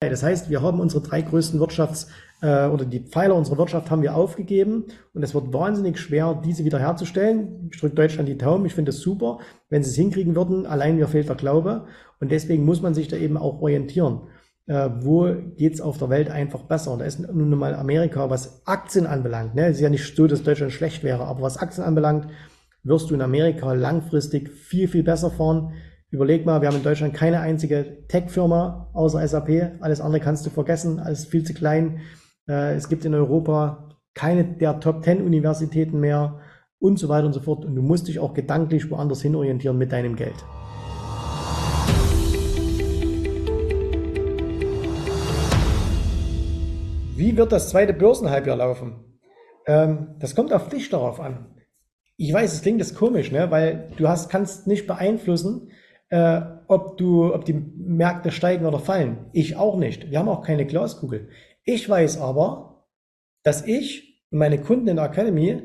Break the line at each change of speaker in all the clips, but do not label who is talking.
Das heißt, wir haben unsere drei größten Wirtschafts- äh, oder die Pfeiler unserer Wirtschaft haben wir aufgegeben und es wird wahnsinnig schwer, diese wiederherzustellen. Ich drücke Deutschland die Daumen, ich finde es super, wenn sie es hinkriegen würden. Allein mir fehlt der Glaube und deswegen muss man sich da eben auch orientieren. Äh, wo geht's auf der Welt einfach besser? Und da ist nun mal Amerika, was Aktien anbelangt. Ne? Es ist ja nicht so, dass Deutschland schlecht wäre, aber was Aktien anbelangt, wirst du in Amerika langfristig viel, viel besser fahren Überleg mal, wir haben in Deutschland keine einzige Tech-Firma außer SAP. Alles andere kannst du vergessen, alles viel zu klein. Äh, es gibt in Europa keine der Top 10 Universitäten mehr und so weiter und so fort. Und du musst dich auch gedanklich woanders hin orientieren mit deinem Geld. Wie wird das zweite Börsenhalbjahr laufen? Ähm, das kommt auf dich darauf an. Ich weiß, es klingt jetzt komisch, ne? weil du hast, kannst nicht beeinflussen, äh, ob du, ob die Märkte steigen oder fallen. Ich auch nicht. Wir haben auch keine Glaskugel. Ich weiß aber, dass ich und meine Kunden in der Academy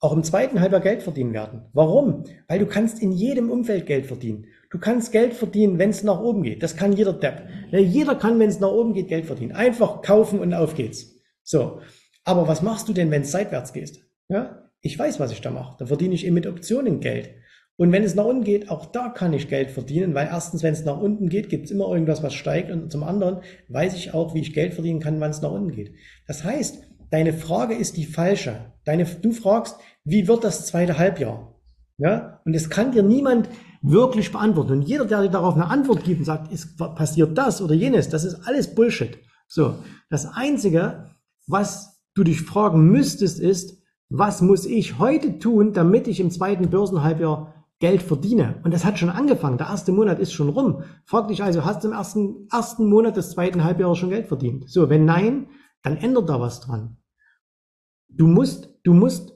auch im zweiten Halbjahr Geld verdienen werden. Warum? Weil du kannst in jedem Umfeld Geld verdienen. Du kannst Geld verdienen, wenn es nach oben geht. Das kann jeder Depp. Ja, jeder kann, wenn es nach oben geht, Geld verdienen. Einfach kaufen und auf geht's. So. Aber was machst du denn, wenn es seitwärts geht? Ja? Ich weiß, was ich da mache. Da verdiene ich eben mit Optionen Geld. Und wenn es nach unten geht, auch da kann ich Geld verdienen, weil erstens, wenn es nach unten geht, gibt es immer irgendwas, was steigt. Und zum anderen weiß ich auch, wie ich Geld verdienen kann, wann es nach unten geht. Das heißt, deine Frage ist die falsche. Deine, du fragst, wie wird das zweite Halbjahr? Ja? Und es kann dir niemand wirklich beantworten. Und jeder, der dir darauf eine Antwort gibt und sagt, ist, passiert das oder jenes, das ist alles Bullshit. So. Das einzige, was du dich fragen müsstest, ist, was muss ich heute tun, damit ich im zweiten Börsenhalbjahr Geld verdiene. Und das hat schon angefangen. Der erste Monat ist schon rum. Frag dich also, hast du im ersten, ersten Monat des zweiten Halbjahres schon Geld verdient? So, wenn nein, dann ändert da was dran. Du musst, du musst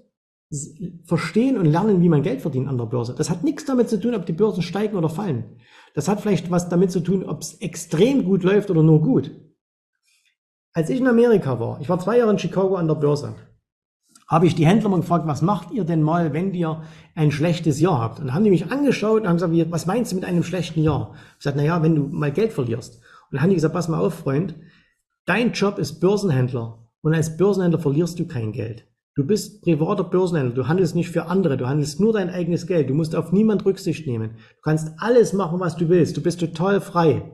verstehen und lernen, wie man Geld verdient an der Börse. Das hat nichts damit zu tun, ob die Börsen steigen oder fallen. Das hat vielleicht was damit zu tun, ob es extrem gut läuft oder nur gut. Als ich in Amerika war, ich war zwei Jahre in Chicago an der Börse, habe ich die Händler mal gefragt, was macht ihr denn mal, wenn ihr ein schlechtes Jahr habt? Und haben die mich angeschaut und haben gesagt, was meinst du mit einem schlechten Jahr? Ich sagte, na ja, wenn du mal Geld verlierst. Und dann haben die gesagt, pass mal auf, Freund, dein Job ist Börsenhändler und als Börsenhändler verlierst du kein Geld. Du bist privater Börsenhändler, du handelst nicht für andere, du handelst nur dein eigenes Geld, du musst auf niemand Rücksicht nehmen. Du kannst alles machen, was du willst, du bist total frei.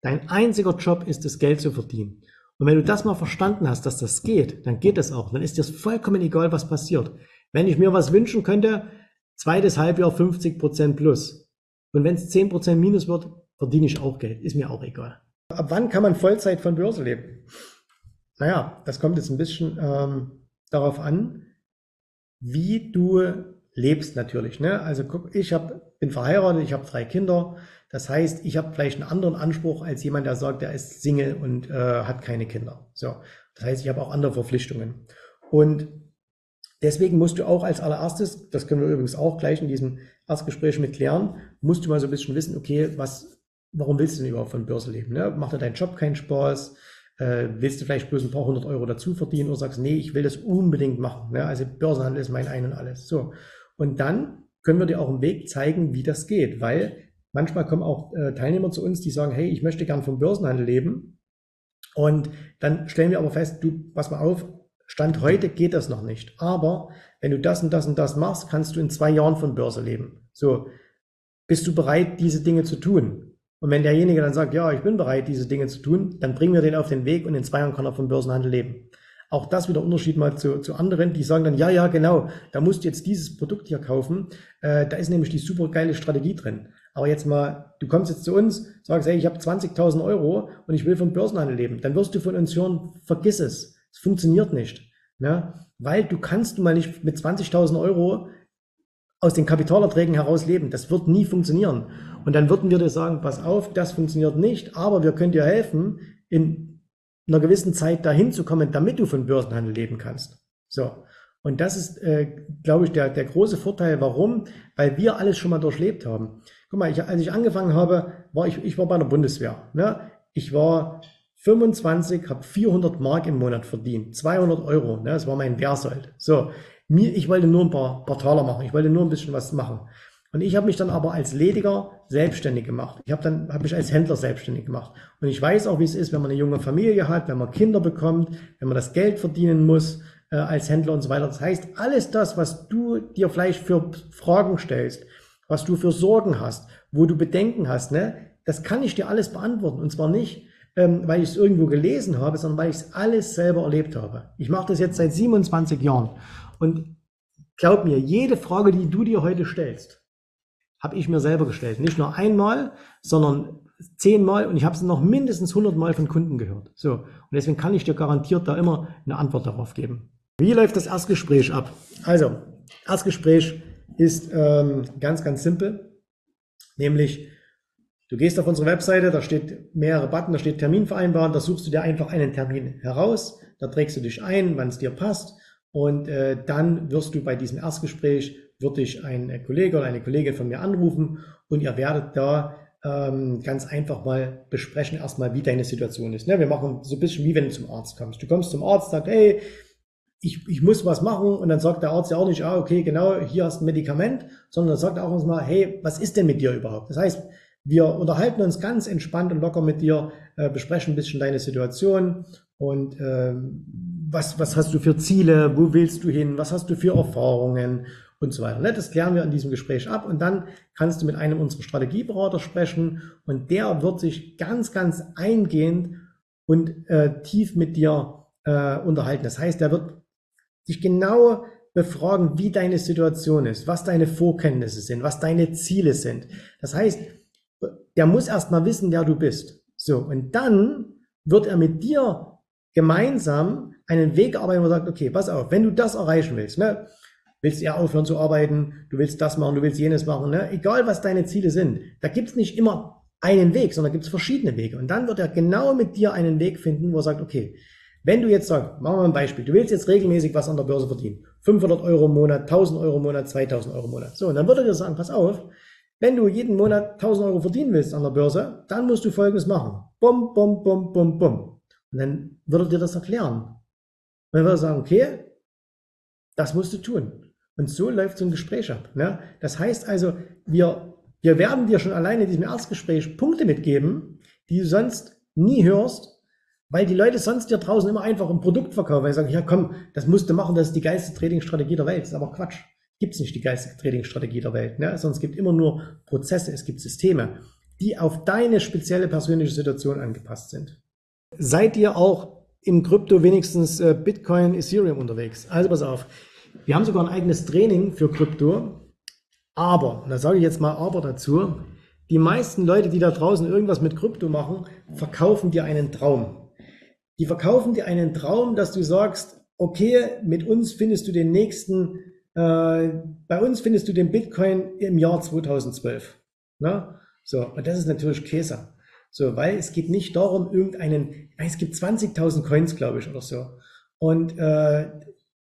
Dein einziger Job ist es, Geld zu verdienen. Und wenn du das mal verstanden hast, dass das geht, dann geht das auch. Dann ist dir vollkommen egal, was passiert. Wenn ich mir was wünschen könnte, zweites Halbjahr 50 Prozent plus. Und wenn es 10 Prozent minus wird, verdiene ich auch Geld. Ist mir auch egal. Ab wann kann man Vollzeit von Börse leben? Naja, das kommt jetzt ein bisschen ähm, darauf an, wie du lebst natürlich. Ne? Also guck, ich hab, bin verheiratet, ich habe drei Kinder. Das heißt, ich habe vielleicht einen anderen Anspruch als jemand, der sagt, der ist Single und äh, hat keine Kinder. So, das heißt, ich habe auch andere Verpflichtungen. Und deswegen musst du auch als allererstes, das können wir übrigens auch gleich in diesem Erstgespräch mit klären, musst du mal so ein bisschen wissen, okay, was, warum willst du denn überhaupt von Börse leben? Ne? Macht dir dein Job keinen Spaß? Äh, willst du vielleicht bloß ein paar hundert Euro dazu verdienen oder sagst, nee, ich will das unbedingt machen. Ne? Also Börsenhandel ist mein Ein und alles. So. Und dann können wir dir auch einen Weg zeigen, wie das geht, weil Manchmal kommen auch äh, Teilnehmer zu uns, die sagen, hey, ich möchte gern vom Börsenhandel leben. Und dann stellen wir aber fest, du, pass mal auf, Stand heute geht das noch nicht. Aber wenn du das und das und das machst, kannst du in zwei Jahren von Börse leben. So, bist du bereit, diese Dinge zu tun? Und wenn derjenige dann sagt, ja, ich bin bereit, diese Dinge zu tun, dann bringen wir den auf den Weg und in zwei Jahren kann er vom Börsenhandel leben. Auch das wieder Unterschied mal zu, zu anderen, die sagen dann, ja, ja, genau, da musst du jetzt dieses Produkt hier kaufen, äh, da ist nämlich die super geile Strategie drin. Aber jetzt mal, du kommst jetzt zu uns, sagst, hey, ich habe 20.000 Euro und ich will vom Börsenhandel leben. Dann wirst du von uns hören, vergiss es. Es funktioniert nicht. Ne? Weil du kannst du mal nicht mit 20.000 Euro aus den Kapitalerträgen heraus leben. Das wird nie funktionieren. Und dann würden wir dir sagen, pass auf, das funktioniert nicht, aber wir können dir helfen, in einer gewissen Zeit dahin zu kommen, damit du von Börsenhandel leben kannst. So. Und das ist, äh, glaube ich, der, der große Vorteil. Warum? Weil wir alles schon mal durchlebt haben. Guck mal, ich, als ich angefangen habe, war ich, ich war bei der Bundeswehr. Ne? Ich war 25, habe 400 Mark im Monat verdient, 200 Euro. Ne? Das war mein Wehrsold. So, mir, ich wollte nur ein paar, paar Taler machen. Ich wollte nur ein bisschen was machen. Und ich habe mich dann aber als Lediger selbstständig gemacht. Ich habe dann habe mich als Händler selbstständig gemacht. Und ich weiß auch, wie es ist, wenn man eine junge Familie hat, wenn man Kinder bekommt, wenn man das Geld verdienen muss äh, als Händler und so weiter. Das heißt, alles das, was du dir vielleicht für Fragen stellst, was du für Sorgen hast, wo du Bedenken hast, ne, das kann ich dir alles beantworten. Und zwar nicht, ähm, weil ich es irgendwo gelesen habe, sondern weil ich es alles selber erlebt habe. Ich mache das jetzt seit 27 Jahren. Und glaub mir, jede Frage, die du dir heute stellst, habe ich mir selber gestellt. Nicht nur einmal, sondern zehnmal und ich habe es noch mindestens 100 Mal von Kunden gehört. So. Und deswegen kann ich dir garantiert da immer eine Antwort darauf geben. Wie läuft das Erstgespräch ab? Also, Erstgespräch ist ähm, ganz, ganz simpel. Nämlich, du gehst auf unsere Webseite, da steht mehrere Button, da steht Termin vereinbaren, da suchst du dir einfach einen Termin heraus, da trägst du dich ein, wann es dir passt und äh, dann wirst du bei diesem Erstgespräch, wird dich ein Kollege oder eine Kollegin von mir anrufen und ihr werdet da ähm, ganz einfach mal besprechen, erstmal, wie deine Situation ist. Ne? Wir machen so ein bisschen wie wenn du zum Arzt kommst. Du kommst zum Arzt, sagst, hey, ich, ich muss was machen und dann sagt der Arzt ja auch nicht, ah, okay, genau, hier hast ein Medikament, sondern dann sagt auch uns mal, hey, was ist denn mit dir überhaupt? Das heißt, wir unterhalten uns ganz entspannt und locker mit dir, äh, besprechen ein bisschen deine Situation und äh, was, was hast du für Ziele, wo willst du hin, was hast du für Erfahrungen und so weiter. Ne? Das klären wir in diesem Gespräch ab und dann kannst du mit einem unserer Strategieberater sprechen und der wird sich ganz, ganz eingehend und äh, tief mit dir äh, unterhalten. Das heißt, der wird dich genau befragen, wie deine Situation ist, was deine Vorkenntnisse sind, was deine Ziele sind. Das heißt, der muss erstmal wissen, wer du bist. So, und dann wird er mit dir gemeinsam einen Weg arbeiten, wo er sagt, okay, pass auf, wenn du das erreichen willst, ne, willst du ja aufhören zu arbeiten, du willst das machen, du willst jenes machen, ne, egal was deine Ziele sind, da gibt's nicht immer einen Weg, sondern gibt's verschiedene Wege. Und dann wird er genau mit dir einen Weg finden, wo er sagt, okay, wenn du jetzt sagst, machen wir mal ein Beispiel, du willst jetzt regelmäßig was an der Börse verdienen. 500 Euro im Monat, 1000 Euro im Monat, 2000 Euro im Monat. So, und dann würde er dir sagen, pass auf, wenn du jeden Monat 1000 Euro verdienen willst an der Börse, dann musst du Folgendes machen. Bum, bum, bum, bum, bum. Und dann würde dir das erklären. Und dann würde er sagen, okay, das musst du tun. Und so läuft so ein Gespräch ab. Ne? Das heißt also, wir, wir werden dir schon alleine in diesem Erstgespräch Punkte mitgeben, die du sonst nie hörst, weil die Leute sonst dir draußen immer einfach ein Produkt verkaufen, weil sie sagen, ja komm, das musst du machen, das ist die geilste Trading-Strategie der Welt. Das ist aber Quatsch. Gibt es nicht die geilste Trading-Strategie der Welt, ne? sondern es gibt immer nur Prozesse, es gibt Systeme, die auf deine spezielle persönliche Situation angepasst sind. Seid ihr auch im Krypto wenigstens äh, Bitcoin, Ethereum unterwegs? Also pass auf, wir haben sogar ein eigenes Training für Krypto, aber, und da sage ich jetzt mal aber dazu, die meisten Leute, die da draußen irgendwas mit Krypto machen, verkaufen dir einen Traum. Die verkaufen dir einen Traum, dass du sagst, okay, mit uns findest du den nächsten, äh, bei uns findest du den Bitcoin im Jahr 2012. Na? So, und das ist natürlich Käse. So, weil es geht nicht darum, irgendeinen, es gibt 20.000 Coins, glaube ich, oder so. Und äh,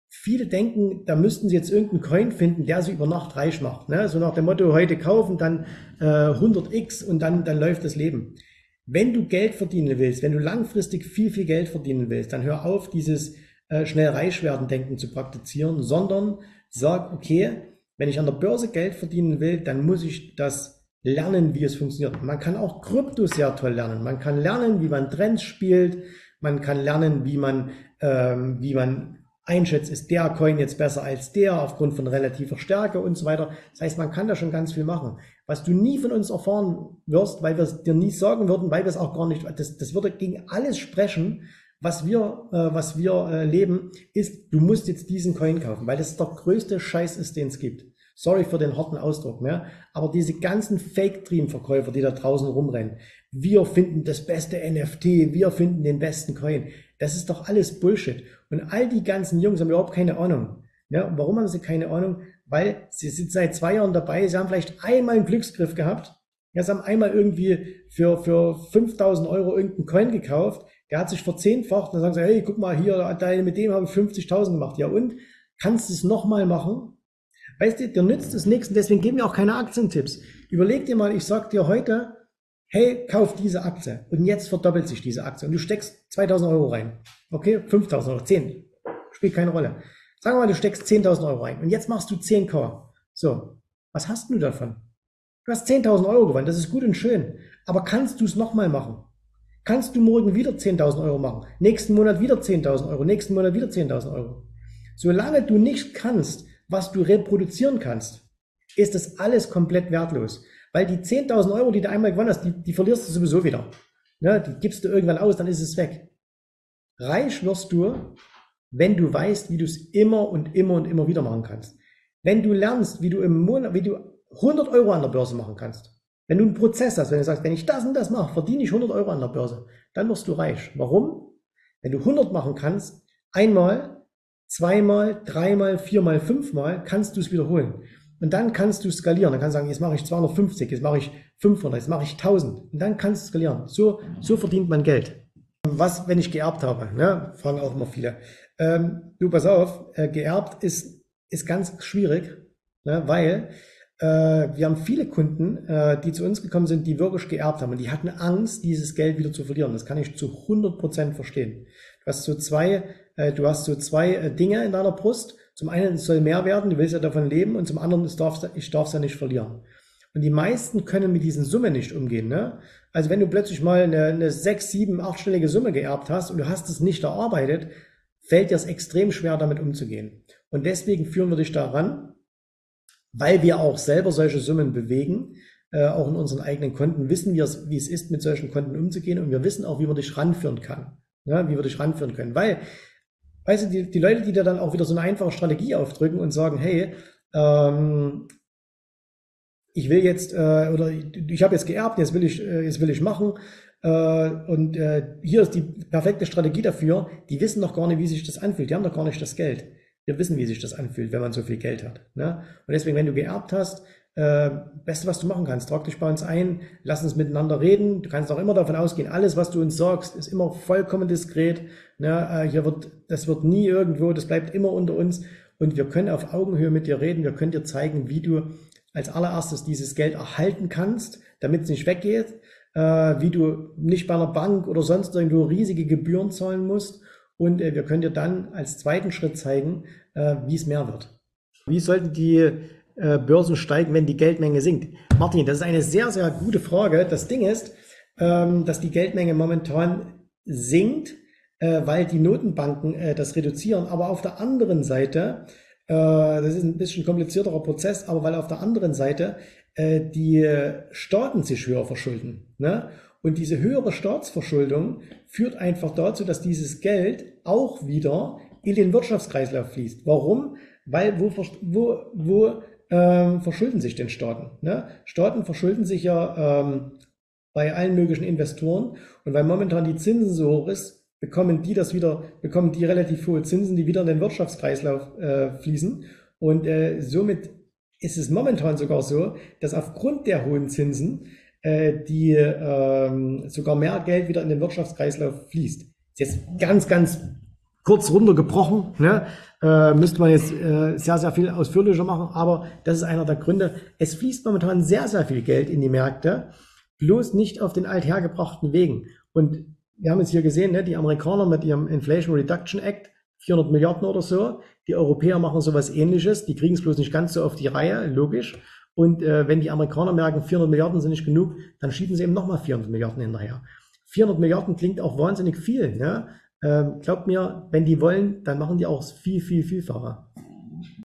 viele denken, da müssten sie jetzt irgendeinen Coin finden, der sie über Nacht reich macht. Ne? So nach dem Motto, heute kaufen, dann äh, 100x und dann, dann läuft das Leben. Wenn du Geld verdienen willst, wenn du langfristig viel, viel Geld verdienen willst, dann hör auf, dieses äh, schnell reich werden denken zu praktizieren, sondern sag, okay, wenn ich an der Börse Geld verdienen will, dann muss ich das lernen, wie es funktioniert. Man kann auch Krypto sehr toll lernen. Man kann lernen, wie man Trends spielt. Man kann lernen, wie man, ähm, wie man einschätzt, ist der Coin jetzt besser als der aufgrund von relativer Stärke und so weiter. Das heißt, man kann da schon ganz viel machen. Was du nie von uns erfahren wirst, weil wir es dir nie sagen würden, weil wir es auch gar nicht, das, das würde gegen alles sprechen, was wir, äh, was wir äh, leben, ist, du musst jetzt diesen Coin kaufen, weil das der größte Scheiß ist, den es gibt. Sorry für den harten Ausdruck, ne? aber diese ganzen Fake-Dream-Verkäufer, die da draußen rumrennen, wir finden das beste NFT, wir finden den besten Coin, das ist doch alles Bullshit. Und all die ganzen Jungs haben überhaupt keine Ahnung. Ja, warum haben sie keine Ahnung? Weil sie sind seit zwei Jahren dabei, sie haben vielleicht einmal einen Glücksgriff gehabt, ja, sie haben einmal irgendwie für, für 5000 Euro irgendeinen Coin gekauft, der hat sich verzehnfacht, dann sagen sie, hey, guck mal hier, mit dem habe ich 50.000 gemacht. Ja und? Kannst du es nochmal machen? Weißt du, dir nützt es nichts und deswegen geben wir auch keine Aktientipps. Überleg dir mal, ich sag dir heute, hey, kauf diese Aktie und jetzt verdoppelt sich diese Aktie und du steckst 2000 Euro rein. Okay, 5000 Euro, 10. Spielt keine Rolle. Sagen wir mal, du steckst 10.000 Euro rein und jetzt machst du 10k. So. Was hast du davon? Du hast 10.000 Euro gewonnen, das ist gut und schön. Aber kannst du es nochmal machen? Kannst du morgen wieder 10.000 Euro machen? Nächsten Monat wieder 10.000 Euro? Nächsten Monat wieder 10.000 Euro? Solange du nicht kannst, was du reproduzieren kannst, ist das alles komplett wertlos. Weil die 10.000 Euro, die du einmal gewonnen hast, die, die verlierst du sowieso wieder. Ne? Die gibst du irgendwann aus, dann ist es weg. Reich wirst du, wenn du weißt, wie du es immer und immer und immer wieder machen kannst. Wenn du lernst, wie du im Monat, wie du 100 Euro an der Börse machen kannst. Wenn du einen Prozess hast, wenn du sagst, wenn ich das und das mache, verdiene ich 100 Euro an der Börse, dann wirst du reich. Warum? Wenn du 100 machen kannst, einmal, zweimal, dreimal, viermal, fünfmal, kannst du es wiederholen. Und dann kannst du skalieren. Dann kannst du sagen, jetzt mache ich 250, jetzt mache ich 500, jetzt mache ich 1000. Und dann kannst du skalieren. So, so verdient man Geld. Was, wenn ich geerbt habe? Ne? Fragen auch immer viele. Ähm, du, pass auf, äh, geerbt ist, ist ganz schwierig, ne? weil äh, wir haben viele Kunden, äh, die zu uns gekommen sind, die wirklich geerbt haben und die hatten Angst, dieses Geld wieder zu verlieren. Das kann ich zu 100 Prozent verstehen. Du hast so zwei, äh, du hast so zwei äh, Dinge in deiner Brust zum einen, es soll mehr werden, du willst ja davon leben und zum anderen, ich darf ich darf es ja nicht verlieren. Und die meisten können mit diesen Summen nicht umgehen. Ne? Also wenn du plötzlich mal eine, eine sechs, sieben, achtstellige Summe geerbt hast und du hast es nicht erarbeitet, fällt dir es extrem schwer, damit umzugehen. Und deswegen führen wir dich daran, weil wir auch selber solche Summen bewegen, äh, auch in unseren eigenen Konten, wissen wir, wie es ist, mit solchen Konten umzugehen und wir wissen auch, wie man dich ranführen kann. Ja, wie wir dich ranführen können. Weil weißt du, die, die Leute, die da dann auch wieder so eine einfache Strategie aufdrücken und sagen, hey, ähm, ich will jetzt, äh, oder ich habe jetzt geerbt, jetzt will ich, äh, jetzt will ich machen. Äh, und äh, hier ist die perfekte Strategie dafür. Die wissen noch gar nicht, wie sich das anfühlt. Die haben noch gar nicht das Geld. Wir wissen, wie sich das anfühlt, wenn man so viel Geld hat. Ne? Und deswegen, wenn du geerbt hast, äh, Beste, was du machen kannst, trag dich bei uns ein, lass uns miteinander reden. Du kannst auch immer davon ausgehen, alles, was du uns sagst, ist immer vollkommen diskret. Ne? Äh, hier wird, das wird nie irgendwo, das bleibt immer unter uns. Und wir können auf Augenhöhe mit dir reden. Wir können dir zeigen, wie du als allererstes dieses Geld erhalten kannst, damit es nicht weggeht, wie du nicht bei einer Bank oder sonst irgendwo riesige Gebühren zahlen musst. Und äh, wir können dir dann als zweiten Schritt zeigen, äh, wie es mehr wird. Wie sollten die äh, Börsen steigen, wenn die Geldmenge sinkt? Martin, das ist eine sehr, sehr gute Frage. Das Ding ist, ähm, dass die Geldmenge momentan sinkt, äh, weil die Notenbanken äh, das reduzieren. Aber auf der anderen Seite, das ist ein bisschen komplizierterer Prozess, aber weil auf der anderen Seite die Staaten sich höher verschulden. Ne? Und diese höhere Staatsverschuldung führt einfach dazu, dass dieses Geld auch wieder in den Wirtschaftskreislauf fließt. Warum? Weil wo, wo, wo ähm, verschulden sich denn Staaten? Ne? Staaten verschulden sich ja ähm, bei allen möglichen Investoren und weil momentan die Zinsen so hoch ist, bekommen die das wieder, bekommen die relativ hohe Zinsen, die wieder in den Wirtschaftskreislauf äh, fließen und äh, somit ist es momentan sogar so, dass aufgrund der hohen Zinsen äh, die ähm, sogar mehr Geld wieder in den Wirtschaftskreislauf fließt. Ist jetzt ganz, ganz kurz runtergebrochen, ne? äh, müsste man jetzt äh, sehr, sehr viel ausführlicher machen, aber das ist einer der Gründe. Es fließt momentan sehr, sehr viel Geld in die Märkte, bloß nicht auf den althergebrachten Wegen. Und wir haben es hier gesehen, ne, die Amerikaner mit ihrem Inflation Reduction Act, 400 Milliarden oder so, die Europäer machen sowas ähnliches, die kriegen es bloß nicht ganz so auf die Reihe, logisch. Und äh, wenn die Amerikaner merken, 400 Milliarden sind nicht genug, dann schieben sie eben nochmal 400 Milliarden hinterher. 400 Milliarden klingt auch wahnsinnig viel. Ne? Ähm, glaubt mir, wenn die wollen, dann machen die auch viel, viel, vielfacher.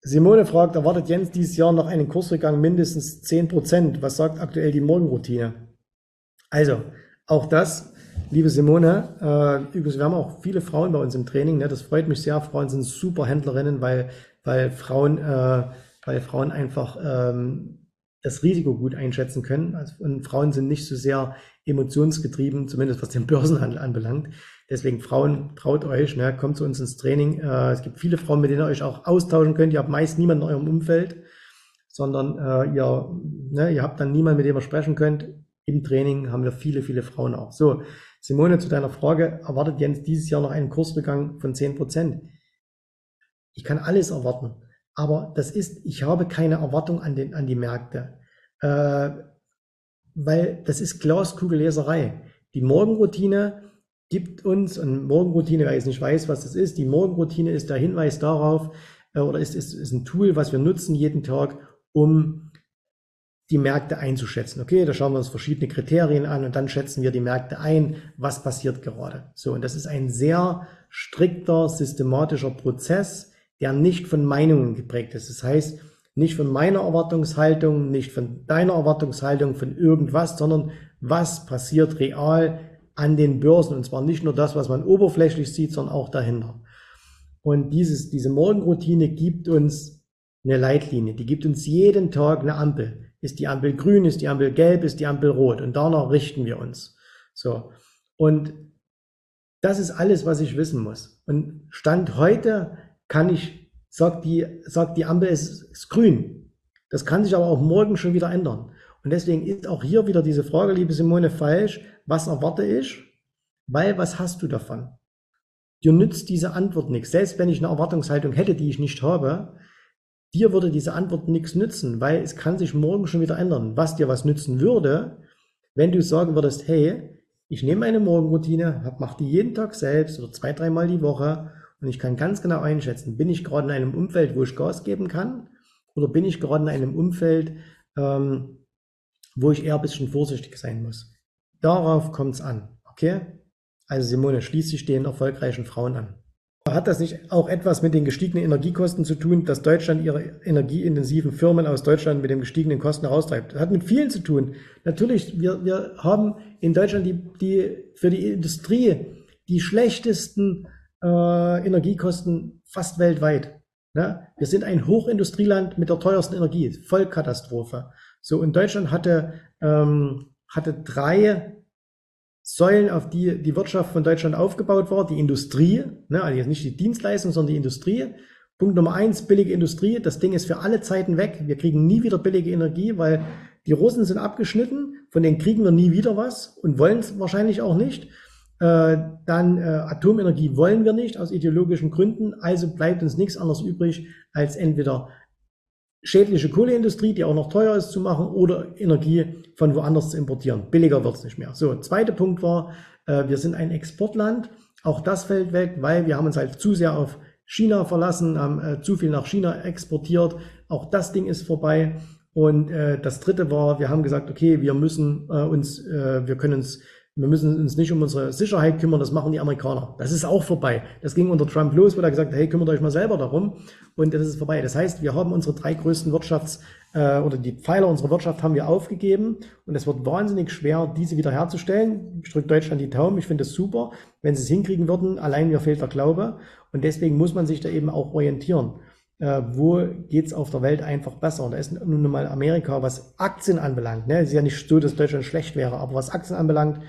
Simone fragt, erwartet Jens dieses Jahr noch einen Kursrückgang mindestens 10%? Was sagt aktuell die Morgenroutine? Also, auch das, liebe Simone, äh, übrigens, wir haben auch viele Frauen bei uns im Training, ne? das freut mich sehr. Frauen sind super Händlerinnen, weil, weil, Frauen, äh, weil Frauen einfach ähm, das Risiko gut einschätzen können. Also, und Frauen sind nicht so sehr emotionsgetrieben, zumindest was den Börsenhandel anbelangt. Deswegen Frauen, traut euch, ne, kommt zu uns ins Training. Äh, es gibt viele Frauen, mit denen ihr euch auch austauschen könnt. Ihr habt meist niemanden in eurem Umfeld, sondern äh, ihr, ne, ihr habt dann niemanden, mit dem ihr sprechen könnt. Im Training haben wir viele, viele Frauen auch. So, Simone, zu deiner Frage, erwartet Jens dieses Jahr noch einen Kursbegang von 10%? Ich kann alles erwarten, aber das ist, ich habe keine Erwartung an, den, an die Märkte, äh, weil das ist Glaskugelleserei. Die Morgenroutine gibt uns, und Morgenroutine, wer jetzt nicht weiß, was das ist, die Morgenroutine ist der Hinweis darauf, äh, oder ist, ist, ist ein Tool, was wir nutzen jeden Tag, um die Märkte einzuschätzen. Okay, da schauen wir uns verschiedene Kriterien an und dann schätzen wir die Märkte ein, was passiert gerade. So, und das ist ein sehr strikter, systematischer Prozess, der nicht von Meinungen geprägt ist. Das heißt, nicht von meiner Erwartungshaltung, nicht von deiner Erwartungshaltung, von irgendwas, sondern was passiert real an den Börsen. Und zwar nicht nur das, was man oberflächlich sieht, sondern auch dahinter. Und dieses, diese Morgenroutine gibt uns eine Leitlinie. Die gibt uns jeden Tag eine Ampel. Ist die Ampel grün, ist die Ampel gelb, ist die Ampel rot? Und danach richten wir uns. So. Und das ist alles, was ich wissen muss. Und Stand heute kann ich, sagt die, sagt die Ampel, es ist grün. Das kann sich aber auch morgen schon wieder ändern. Und deswegen ist auch hier wieder diese Frage, liebe Simone, falsch. Was erwarte ich? Weil was hast du davon? Dir nützt diese Antwort nichts. Selbst wenn ich eine Erwartungshaltung hätte, die ich nicht habe, dir würde diese Antwort nichts nützen, weil es kann sich morgen schon wieder ändern. Was dir was nützen würde, wenn du sagen würdest, hey, ich nehme meine Morgenroutine, mache die jeden Tag selbst oder zwei, dreimal die Woche und ich kann ganz genau einschätzen, bin ich gerade in einem Umfeld, wo ich Gas geben kann oder bin ich gerade in einem Umfeld, ähm, wo ich eher ein bisschen vorsichtig sein muss. Darauf kommt es an. Okay? Also Simone, schließt sich den erfolgreichen Frauen an. Hat das nicht auch etwas mit den gestiegenen Energiekosten zu tun, dass Deutschland ihre energieintensiven Firmen aus Deutschland mit den gestiegenen Kosten heraustreibt? Das hat mit vielen zu tun. Natürlich, wir, wir haben in Deutschland die, die, für die Industrie die schlechtesten äh, Energiekosten fast weltweit. Ne? Wir sind ein Hochindustrieland mit der teuersten Energie. Vollkatastrophe. So, und Deutschland hatte, ähm, hatte drei Säulen, auf die die Wirtschaft von Deutschland aufgebaut war. Die Industrie, ne, also jetzt nicht die Dienstleistung, sondern die Industrie. Punkt Nummer eins, billige Industrie. Das Ding ist für alle Zeiten weg. Wir kriegen nie wieder billige Energie, weil die Russen sind abgeschnitten. Von denen kriegen wir nie wieder was und wollen es wahrscheinlich auch nicht. Äh, dann äh, Atomenergie wollen wir nicht aus ideologischen Gründen. Also bleibt uns nichts anderes übrig, als entweder schädliche Kohleindustrie, die auch noch teuer ist zu machen, oder Energie von woanders zu importieren. Billiger wird es nicht mehr. So, zweiter Punkt war, äh, wir sind ein Exportland. Auch das fällt weg, weil wir haben uns halt zu sehr auf China verlassen, haben äh, zu viel nach China exportiert. Auch das Ding ist vorbei. Und äh, das dritte war, wir haben gesagt, okay, wir müssen äh, uns, äh, wir können uns wir müssen uns nicht um unsere Sicherheit kümmern, das machen die Amerikaner. Das ist auch vorbei. Das ging unter Trump los, wo er gesagt hat, hey, kümmert euch mal selber darum. Und das ist vorbei. Das heißt, wir haben unsere drei größten Wirtschafts- äh, oder die Pfeiler unserer Wirtschaft haben wir aufgegeben. Und es wird wahnsinnig schwer, diese wieder herzustellen. Ich drücke Deutschland die Daumen. Ich finde es super, wenn sie es hinkriegen würden. Allein mir fehlt der Glaube. Und deswegen muss man sich da eben auch orientieren. Äh, wo geht's auf der Welt einfach besser? Und da ist nun mal Amerika, was Aktien anbelangt. Ne? Es ist ja nicht so, dass Deutschland schlecht wäre, aber was Aktien anbelangt,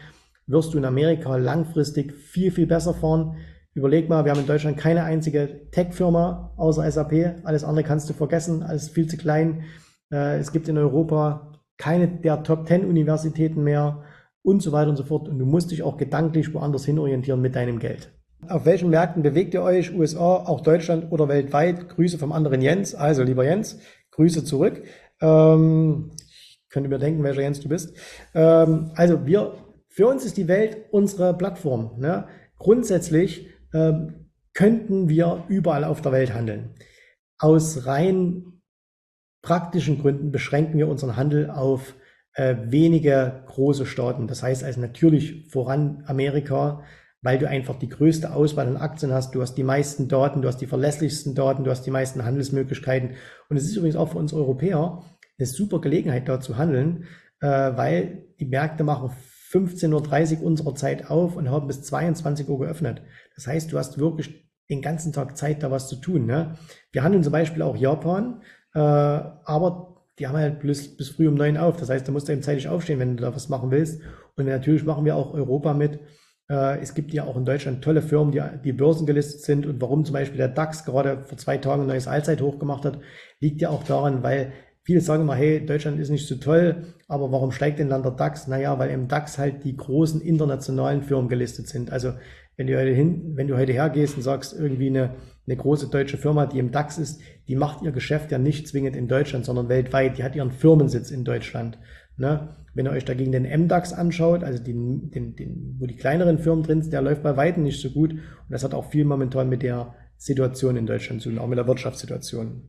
wirst du in Amerika langfristig viel, viel besser fahren. Überleg mal, wir haben in Deutschland keine einzige Tech-Firma außer SAP. Alles andere kannst du vergessen, alles viel zu klein. Äh, es gibt in Europa keine der Top 10 Universitäten mehr und so weiter und so fort. Und du musst dich auch gedanklich woanders hin orientieren mit deinem Geld. Auf welchen Märkten bewegt ihr euch? USA, auch Deutschland oder weltweit? Grüße vom anderen Jens. Also, lieber Jens, Grüße zurück. Ähm, ich könnte mir denken, welcher Jens du bist. Ähm, also, wir für uns ist die Welt unsere Plattform. Ne? Grundsätzlich ähm, könnten wir überall auf der Welt handeln. Aus rein praktischen Gründen beschränken wir unseren Handel auf äh, wenige große Staaten. Das heißt also natürlich voran Amerika, weil du einfach die größte Auswahl an Aktien hast. Du hast die meisten Daten, du hast die verlässlichsten Daten, du hast die meisten Handelsmöglichkeiten. Und es ist übrigens auch für uns Europäer eine super Gelegenheit, dort zu handeln, äh, weil die Märkte machen 15.30 Uhr unserer Zeit auf und haben bis 22 Uhr geöffnet. Das heißt, du hast wirklich den ganzen Tag Zeit, da was zu tun. Ne? Wir handeln zum Beispiel auch Japan, äh, aber die haben halt bis, bis früh um neun auf. Das heißt, da musst du eben zeitig aufstehen, wenn du da was machen willst. Und natürlich machen wir auch Europa mit. Äh, es gibt ja auch in Deutschland tolle Firmen, die, die börsengelistet sind. Und warum zum Beispiel der DAX gerade vor zwei Tagen ein neues Allzeithoch gemacht hat, liegt ja auch daran, weil Viele sagen immer, hey, Deutschland ist nicht so toll, aber warum steigt denn dann der DAX? Naja, weil im DAX halt die großen internationalen Firmen gelistet sind. Also wenn du heute hin, wenn du heute hergehst und sagst, irgendwie eine, eine große deutsche Firma, die im DAX ist, die macht ihr Geschäft ja nicht zwingend in Deutschland, sondern weltweit. Die hat ihren Firmensitz in Deutschland. Ne? Wenn ihr euch dagegen den MDAX anschaut, also den, den, den, wo die kleineren Firmen drin sind, der läuft bei weitem nicht so gut. Und das hat auch viel momentan mit der Situation in Deutschland zu tun, auch mit der Wirtschaftssituation.